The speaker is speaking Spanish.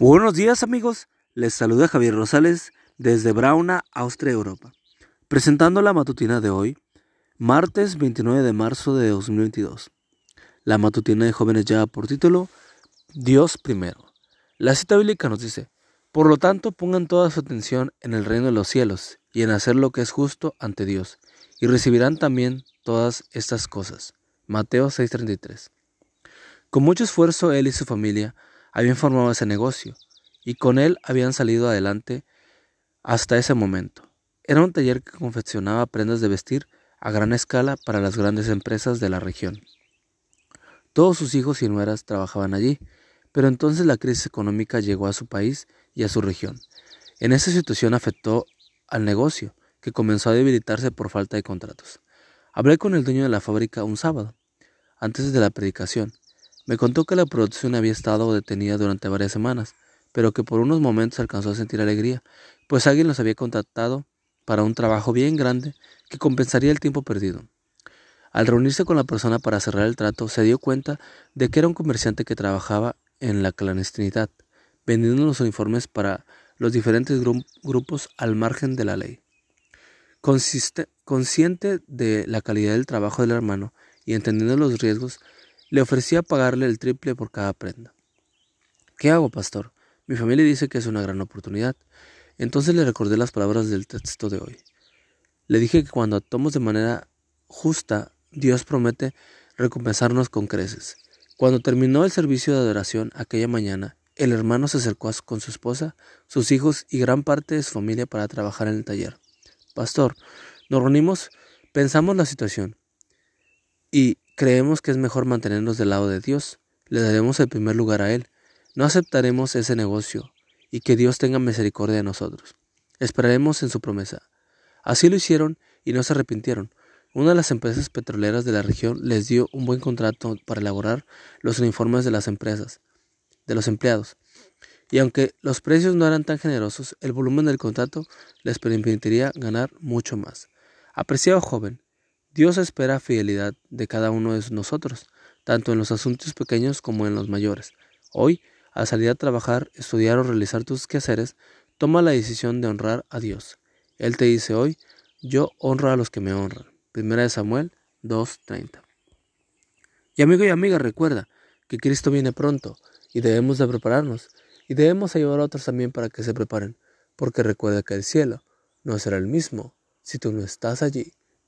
Buenos días amigos, les saluda Javier Rosales desde Brauna, Austria, Europa, presentando la matutina de hoy, martes 29 de marzo de 2022. La matutina de jóvenes lleva por título Dios primero. La cita bíblica nos dice, por lo tanto pongan toda su atención en el reino de los cielos y en hacer lo que es justo ante Dios, y recibirán también todas estas cosas. Mateo 6:33. Con mucho esfuerzo él y su familia habían formado ese negocio y con él habían salido adelante hasta ese momento. Era un taller que confeccionaba prendas de vestir a gran escala para las grandes empresas de la región. Todos sus hijos y nueras trabajaban allí, pero entonces la crisis económica llegó a su país y a su región. En esa situación afectó al negocio, que comenzó a debilitarse por falta de contratos. Hablé con el dueño de la fábrica un sábado, antes de la predicación, me contó que la producción había estado detenida durante varias semanas, pero que por unos momentos alcanzó a sentir alegría, pues alguien los había contactado para un trabajo bien grande que compensaría el tiempo perdido. Al reunirse con la persona para cerrar el trato, se dio cuenta de que era un comerciante que trabajaba en la clandestinidad, vendiendo los uniformes para los diferentes grupos al margen de la ley. consciente de la calidad del trabajo del hermano y entendiendo los riesgos, le ofrecía pagarle el triple por cada prenda. ¿Qué hago, pastor? Mi familia dice que es una gran oportunidad. Entonces le recordé las palabras del texto de hoy. Le dije que cuando actuamos de manera justa, Dios promete recompensarnos con creces. Cuando terminó el servicio de adoración aquella mañana, el hermano se acercó con su esposa, sus hijos y gran parte de su familia para trabajar en el taller. Pastor, nos reunimos, pensamos la situación y Creemos que es mejor mantenernos del lado de Dios. Le daremos el primer lugar a Él. No aceptaremos ese negocio y que Dios tenga misericordia de nosotros. Esperaremos en su promesa. Así lo hicieron y no se arrepintieron. Una de las empresas petroleras de la región les dio un buen contrato para elaborar los uniformes de las empresas, de los empleados. Y aunque los precios no eran tan generosos, el volumen del contrato les permitiría ganar mucho más. Apreciado joven, Dios espera fidelidad de cada uno de nosotros, tanto en los asuntos pequeños como en los mayores. Hoy, al salir a trabajar, estudiar o realizar tus quehaceres, toma la decisión de honrar a Dios. Él te dice hoy, yo honro a los que me honran. Primera de Samuel 2.30. Y amigo y amiga, recuerda que Cristo viene pronto y debemos de prepararnos y debemos ayudar a otros también para que se preparen, porque recuerda que el cielo no será el mismo si tú no estás allí.